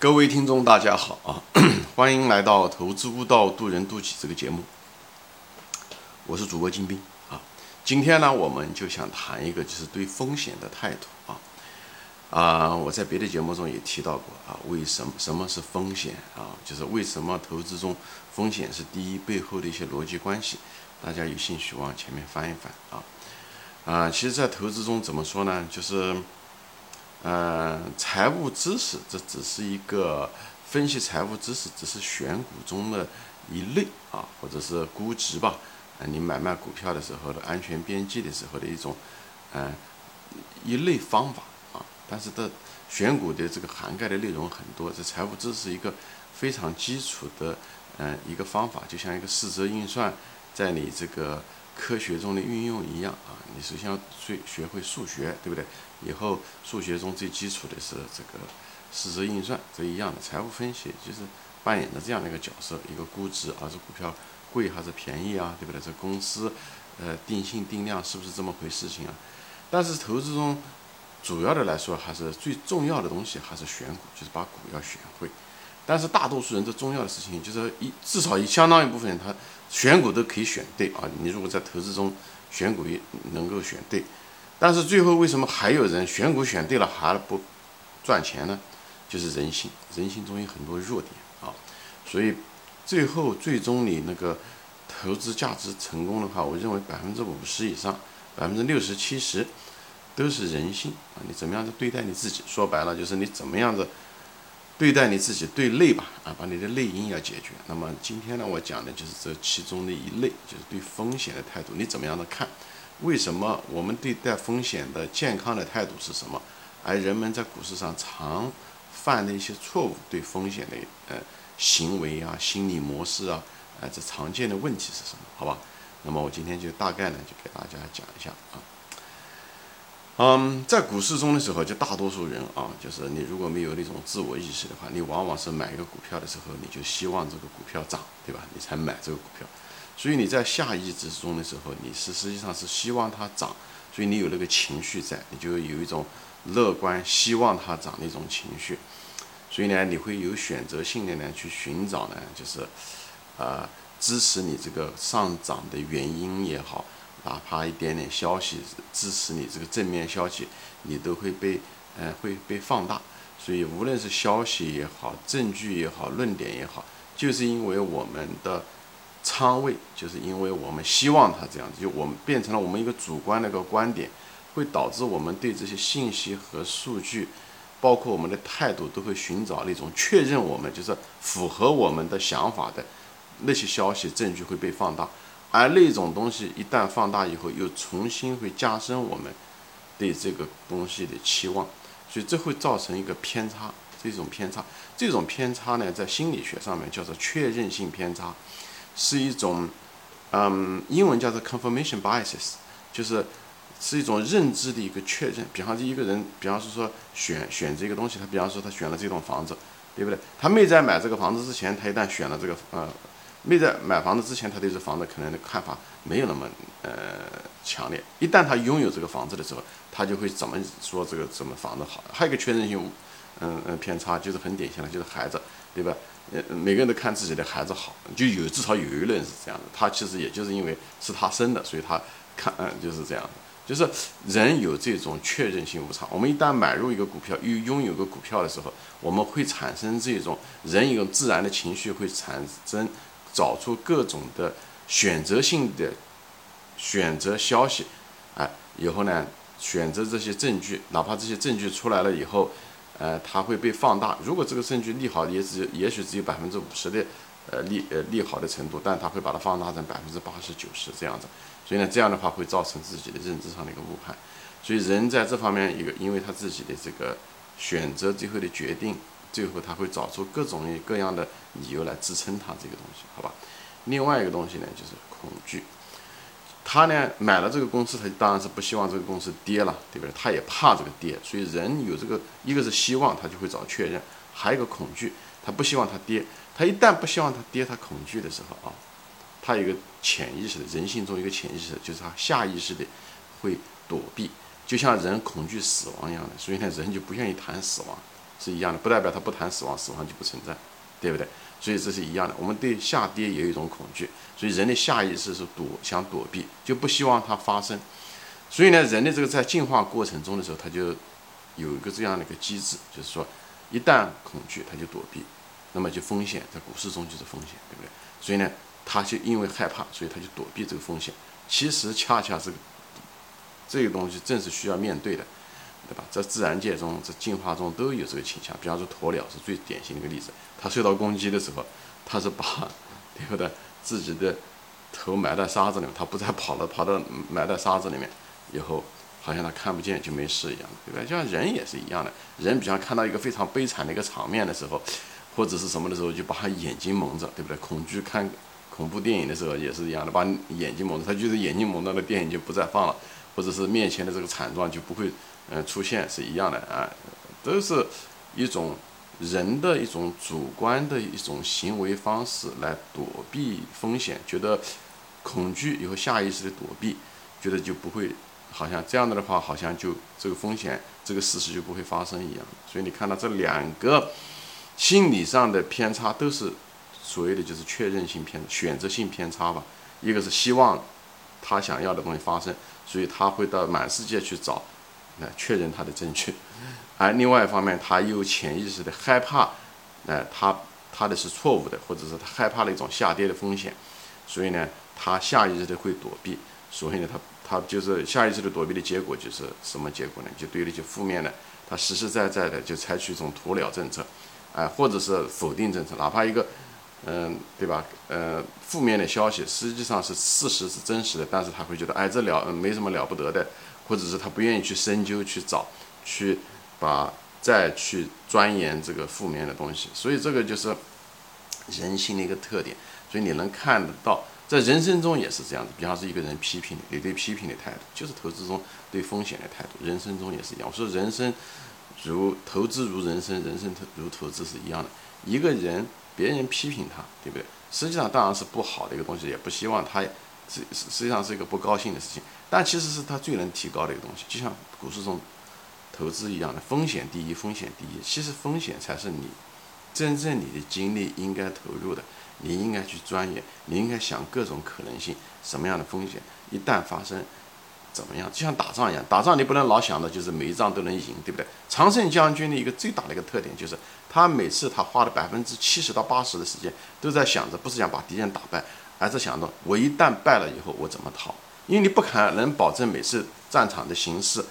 各位听众，大家好啊！欢迎来到《投资悟道，渡人渡己》这个节目。我是主播金兵啊。今天呢，我们就想谈一个，就是对风险的态度啊。啊，我在别的节目中也提到过啊，为什么什么是风险啊？就是为什么投资中风险是第一，背后的一些逻辑关系。大家有兴趣往前面翻一翻啊。啊，其实，在投资中怎么说呢？就是。嗯，财务知识这只是一个分析财务知识，只是选股中的一类啊，或者是估值吧。啊，你买卖股票的时候的安全边际的时候的一种，嗯，一类方法啊。但是的选股的这个涵盖的内容很多，这财务知识一个非常基础的嗯一个方法，就像一个四则运算在你这个。科学中的运用一样啊，你首先要学学会数学，对不对？以后数学中最基础的是这个四则运算，这一样的财务分析就是扮演着这样的一个角色，一个估值，而是股票贵还是便宜啊，对不对？这公司呃定性定量是不是这么回事情啊？但是投资中主要的来说，还是最重要的东西还是选股，就是把股要选会。但是大多数人最重要的事情就是一至少一相当一部分人他。选股都可以选对啊！你如果在投资中选股也能够选对，但是最后为什么还有人选股选对了还不赚钱呢？就是人性，人性中有很多弱点啊！所以最后最终你那个投资价值成功的话，我认为百分之五十以上，百分之六十七十都是人性啊！你怎么样子对待你自己？说白了就是你怎么样子。对待你自己对内吧，啊，把你的内因要解决。那么今天呢，我讲的就是这其中的一类，就是对风险的态度，你怎么样的看？为什么我们对待风险的健康的态度是什么？而人们在股市上常犯的一些错误，对风险的呃行为啊、心理模式啊，呃，这常见的问题是什么？好吧？那么我今天就大概呢，就给大家讲一下啊。嗯，在股市中的时候，就大多数人啊，就是你如果没有那种自我意识的话，你往往是买一个股票的时候，你就希望这个股票涨，对吧？你才买这个股票。所以你在下意识中的时候，你是实际上是希望它涨，所以你有那个情绪在，你就有一种乐观希望它涨的一种情绪。所以呢，你会有选择性的呢去寻找呢，就是呃支持你这个上涨的原因也好。哪怕一点点消息支持你这个正面消息，你都会被，嗯，会被放大。所以无论是消息也好，证据也好，论点也好，就是因为我们的仓位，就是因为我们希望它这样子，就我们变成了我们一个主观的一个观点，会导致我们对这些信息和数据，包括我们的态度，都会寻找那种确认我们就是符合我们的想法的那些消息证据会被放大。而那种东西一旦放大以后，又重新会加深我们对这个东西的期望，所以这会造成一个偏差。这种偏差，这种偏差呢，在心理学上面叫做确认性偏差，是一种，嗯，英文叫做 confirmation biases，就是是一种认知的一个确认。比方说一个人，比方说说选选这个东西，他比方说他选了这栋房子，对不对？他没在买这个房子之前，他一旦选了这个，呃。没在买房子之前，他对这房子可能的看法没有那么呃强烈。一旦他拥有这个房子的时候，他就会怎么说这个怎么房子好。还有一个确认性，嗯嗯偏差，就是很典型的，就是孩子，对吧？呃，每个人都看自己的孩子好，就有至少有一个人是这样的。他其实也就是因为是他生的，所以他看嗯就是这样的。就是人有这种确认性误差。我们一旦买入一个股票，又拥有个股票的时候，我们会产生这种人有自然的情绪会产生。找出各种的选择性的选择消息，哎，以后呢，选择这些证据，哪怕这些证据出来了以后，呃，它会被放大。如果这个证据利好也只也许只有百分之五十的呃利呃利好的程度，但它会把它放大成百分之八十九十这样子。所以呢，这样的话会造成自己的认知上的一个误判。所以人在这方面一个，因为他自己的这个选择最后的决定。最后他会找出各种各样的理由来支撑他这个东西，好吧？另外一个东西呢，就是恐惧。他呢买了这个公司，他当然是不希望这个公司跌了，对不对？他也怕这个跌，所以人有这个，一个是希望，他就会找确认；还有一个恐惧，他不希望它跌。他一旦不希望它跌，他恐惧的时候啊，他有一个潜意识的，人性中一个潜意识，就是他下意识的会躲避，就像人恐惧死亡一样的，所以呢，人就不愿意谈死亡。是一样的，不代表他不谈死亡，死亡就不存在，对不对？所以这是一样的。我们对下跌也有一种恐惧，所以人的下意识是躲，想躲避，就不希望它发生。所以呢，人的这个在进化过程中的时候，他就有一个这样的一个机制，就是说，一旦恐惧，他就躲避，那么就风险在股市中就是风险，对不对？所以呢，他就因为害怕，所以他就躲避这个风险。其实恰恰是这个东西正是需要面对的，对吧？在自然界中，在进化中都有这个倾向。比方说鸵鸟是最典型的一个例子，它受到攻击的时候，它是把对不对自己的头埋在沙子里面，它不再跑了，跑到埋在沙子里面。以后好像它看不见就没事一样，对吧？就像人也是一样的，人比方看到一个非常悲惨的一个场面的时候，或者是什么的时候，就把他眼睛蒙着，对不对？恐惧看恐怖电影的时候也是一样的，把眼睛蒙着，他就是眼睛蒙着的电影就不再放了，或者是面前的这个惨状就不会嗯出现，是一样的啊，都是一种人的一种主观的一种行为方式来躲避风险，觉得恐惧以后下意识的躲避，觉得就不会。好像这样的的话，好像就这个风险，这个事实就不会发生一样。所以你看到这两个心理上的偏差，都是所谓的就是确认性偏选择性偏差吧。一个是希望他想要的东西发生，所以他会到满世界去找来确认他的正确；而另外一方面，他又潜意识的害怕，哎，他他的是错误的，或者是他害怕的一种下跌的风险，所以呢，他下意识的会躲避。所以呢，他。他就是下意识的躲避的结果，就是什么结果呢？就对那些负面的，他实实在在的就采取一种鸵鸟政策，哎，或者是否定政策，哪怕一个，嗯，对吧？呃，负面的消息实际上是事实是真实的，但是他会觉得，哎，这了没什么了不得的，或者是他不愿意去深究去找，去把再去钻研这个负面的东西。所以这个就是人性的一个特点。所以你能看得到。在人生中也是这样子，比方说一个人批评你，你对批评的态度就是投资中对风险的态度。人生中也是一样。我说人生如投资如人生，人生投如投资是一样的。一个人别人批评他，对不对？实际上当然是不好的一个东西，也不希望他，实实际上是一个不高兴的事情。但其实是他最能提高的一个东西，就像股市中投资一样的，风险第一，风险第一。其实风险才是你真正你的精力应该投入的。你应该去钻研，你应该想各种可能性，什么样的风险一旦发生，怎么样？就像打仗一样，打仗你不能老想着就是每一仗都能赢，对不对？常胜将军的一个最大的一个特点就是，他每次他花了百分之七十到八十的时间都在想着，不是想把敌人打败，还是想到我一旦败了以后我怎么逃？因为你不可能保证每次战场的形势，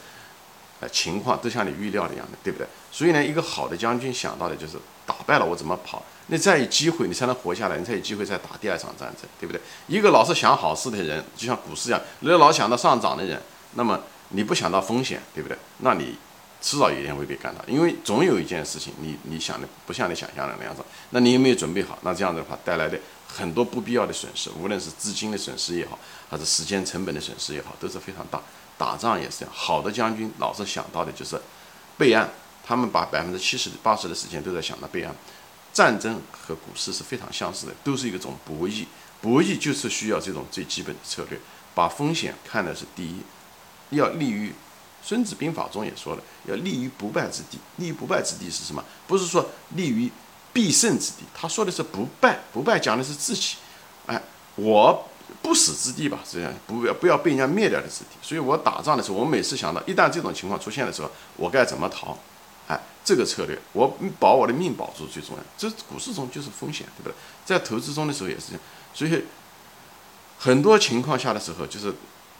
呃情况都像你预料的一样的，对不对？所以呢，一个好的将军想到的就是打败了我怎么跑？你再有机会，你才能活下来，你才有机会再打第二场战争，对不对？一个老是想好事的人，就像股市一样，你老想到上涨的人，那么你不想到风险，对不对？那你迟早有一天会被干倒，因为总有一件事情，你你想的不像你想象的那样子，那你有没有准备好？那这样的话带来的很多不必要的损失，无论是资金的损失也好，还是时间成本的损失也好，都是非常大。打仗也是这样，好的将军老是想到的就是备案，他们把百分之七十八十的时间都在想到备案。战争和股市是非常相似的，都是一种博弈。博弈就是需要这种最基本的策略，把风险看的是第一，要立于《孙子兵法》中也说了，要立于不败之地。立于不败之地是什么？不是说立于必胜之地，他说的是不败。不败讲的是自己，哎，我不死之地吧？这样不要不要被人家灭掉的之地。所以我打仗的时候，我每次想到，一旦这种情况出现的时候，我该怎么逃？哎，这个策略，我保我的命保住最重要。这股市中就是风险，对不对？在投资中的时候也是这样。所以很多情况下的时候，就是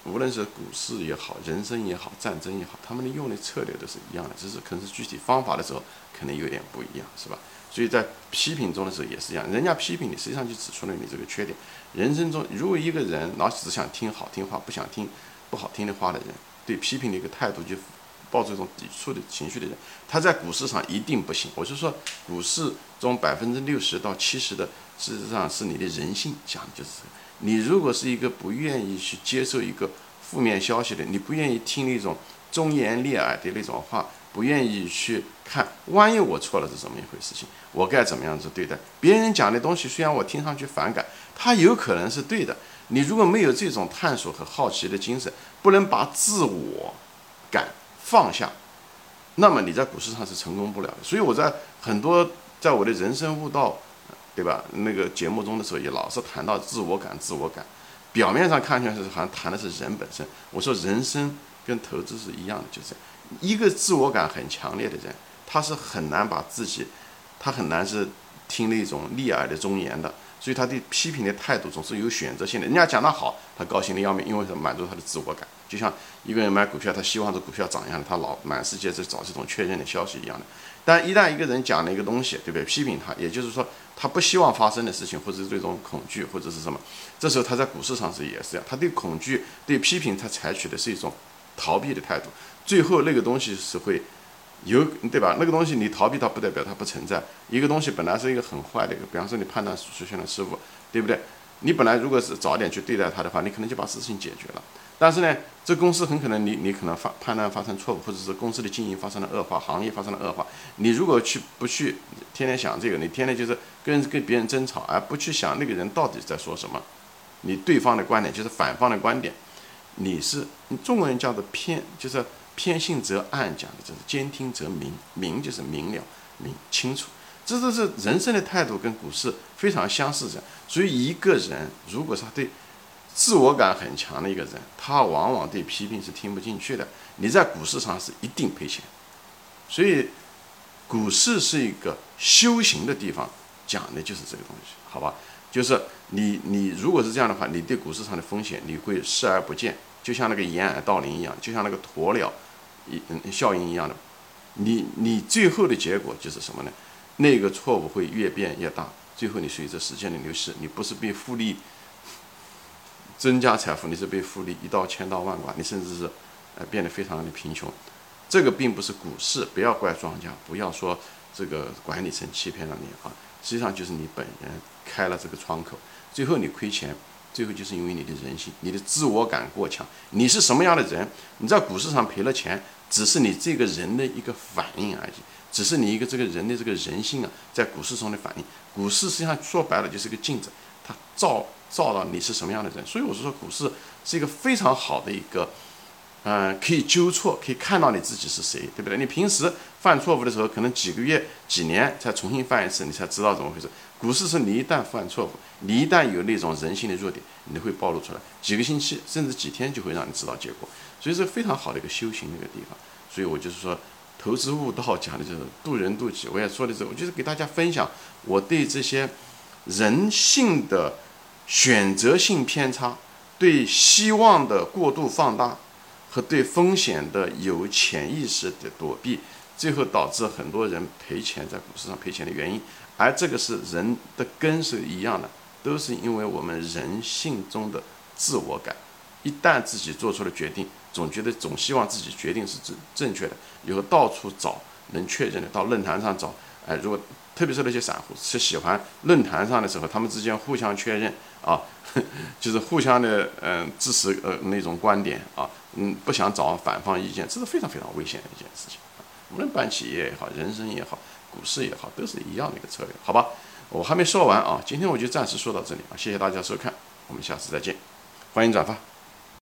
无论是股市也好，人生也好，战争也好，他们的用的策略都是一样的，只是可能是具体方法的时候可能有点不一样，是吧？所以在批评中的时候也是一样，人家批评你，实际上就指出了你这个缺点。人生中，如果一个人老只想听好听话，不想听不好听的话的人，对批评的一个态度就。抱着一种抵触的情绪的人，他在股市上一定不行。我就说，股市中百分之六十到七十的，事实上是你的人性讲的就是，你如果是一个不愿意去接受一个负面消息的，你不愿意听那种忠言逆耳的那种话，不愿意去看，万一我错了是怎么一回事？情我该怎么样子对待别人讲的东西？虽然我听上去反感，他有可能是对的。你如果没有这种探索和好奇的精神，不能把自我感。放下，那么你在股市上是成功不了的。所以我在很多在我的人生悟道，对吧？那个节目中的时候也老是谈到自我感，自我感。表面上看起来是好像谈的是人本身。我说人生跟投资是一样的，就是一个自我感很强烈的人，他是很难把自己，他很难是听那种逆耳的忠言的。所以他对批评的态度总是有选择性的。人家讲的好，他高兴的要命，因为他满足他的自我感。就像一个人买股票，他希望这股票涨一样的，他老满世界在找这种确认的消息一样的。但一旦一个人讲了一个东西，对不对？批评他，也就是说他不希望发生的事情，或者是这种恐惧，或者是什么，这时候他在股市上是也是这样，他对恐惧、对批评，他采取的是一种逃避的态度。最后那个东西是会。有对吧？那个东西你逃避它，不代表它不存在。一个东西本来是一个很坏的一个，比方说你判断出现了失误，对不对？你本来如果是早点去对待它的话，你可能就把事情解决了。但是呢，这公司很可能你你可能发判断发生错误，或者是公司的经营发生了恶化，行业发生了恶化。你如果去不去天天想这个，你天天就是跟跟别人争吵，而不去想那个人到底在说什么，你对方的观点就是反方的观点，你是你中国人叫做偏，就是。偏信则暗，讲的就是兼听则明，明就是明了、明清楚，这都是人生的态度，跟股市非常相似的。所以一个人如果是他对自我感很强的一个人，他往往对批评是听不进去的。你在股市上是一定赔钱，所以股市是一个修行的地方，讲的就是这个东西，好吧？就是你你如果是这样的话，你对股市上的风险你会视而不见，就像那个掩耳盗铃一样，就像那个鸵鸟。一嗯效应一样的，你你最后的结果就是什么呢？那个错误会越变越大，最后你随着时间的流逝，你不是被复利增加财富，你是被复利一刀千刀万剐，你甚至是呃变得非常的贫穷。这个并不是股市，不要怪庄家，不要说这个管理层欺骗了你啊，实际上就是你本人开了这个窗口，最后你亏钱。最后就是因为你的人性，你的自我感过强。你是什么样的人？你在股市上赔了钱，只是你这个人的一个反应而已，只是你一个这个人的这个人性啊，在股市中的反应。股市实际上说白了就是个镜子，它照照到你是什么样的人。所以我是说，股市是一个非常好的一个。嗯，可以纠错，可以看到你自己是谁，对不对？你平时犯错误的时候，可能几个月、几年才重新犯一次，你才知道怎么回事。股市是你一旦犯错误，你一旦有那种人性的弱点，你会暴露出来，几个星期甚至几天就会让你知道结果。所以是非常好的一个修行的一个地方。所以我就是说，投资悟道讲的就是渡人渡己。我也说的是，我就是给大家分享我对这些人性的选择性偏差，对希望的过度放大。和对风险的有潜意识的躲避，最后导致很多人赔钱，在股市上赔钱的原因。而这个是人的根是一样的，都是因为我们人性中的自我感。一旦自己做出了决定，总觉得总希望自己决定是正正确的，以后到处找能确认的，到论坛上找。哎，如果特别是那些散户是喜欢论坛上的时候，他们之间互相确认啊，就是互相的嗯支持呃那种观点啊。嗯，不想找反方意见，这是非常非常危险的一件事情！无论办企业也好，人生也好，股市也好，都是一样的一个策略，好吧？我还没说完啊，今天我就暂时说到这里啊，谢谢大家收看，我们下次再见，欢迎转发。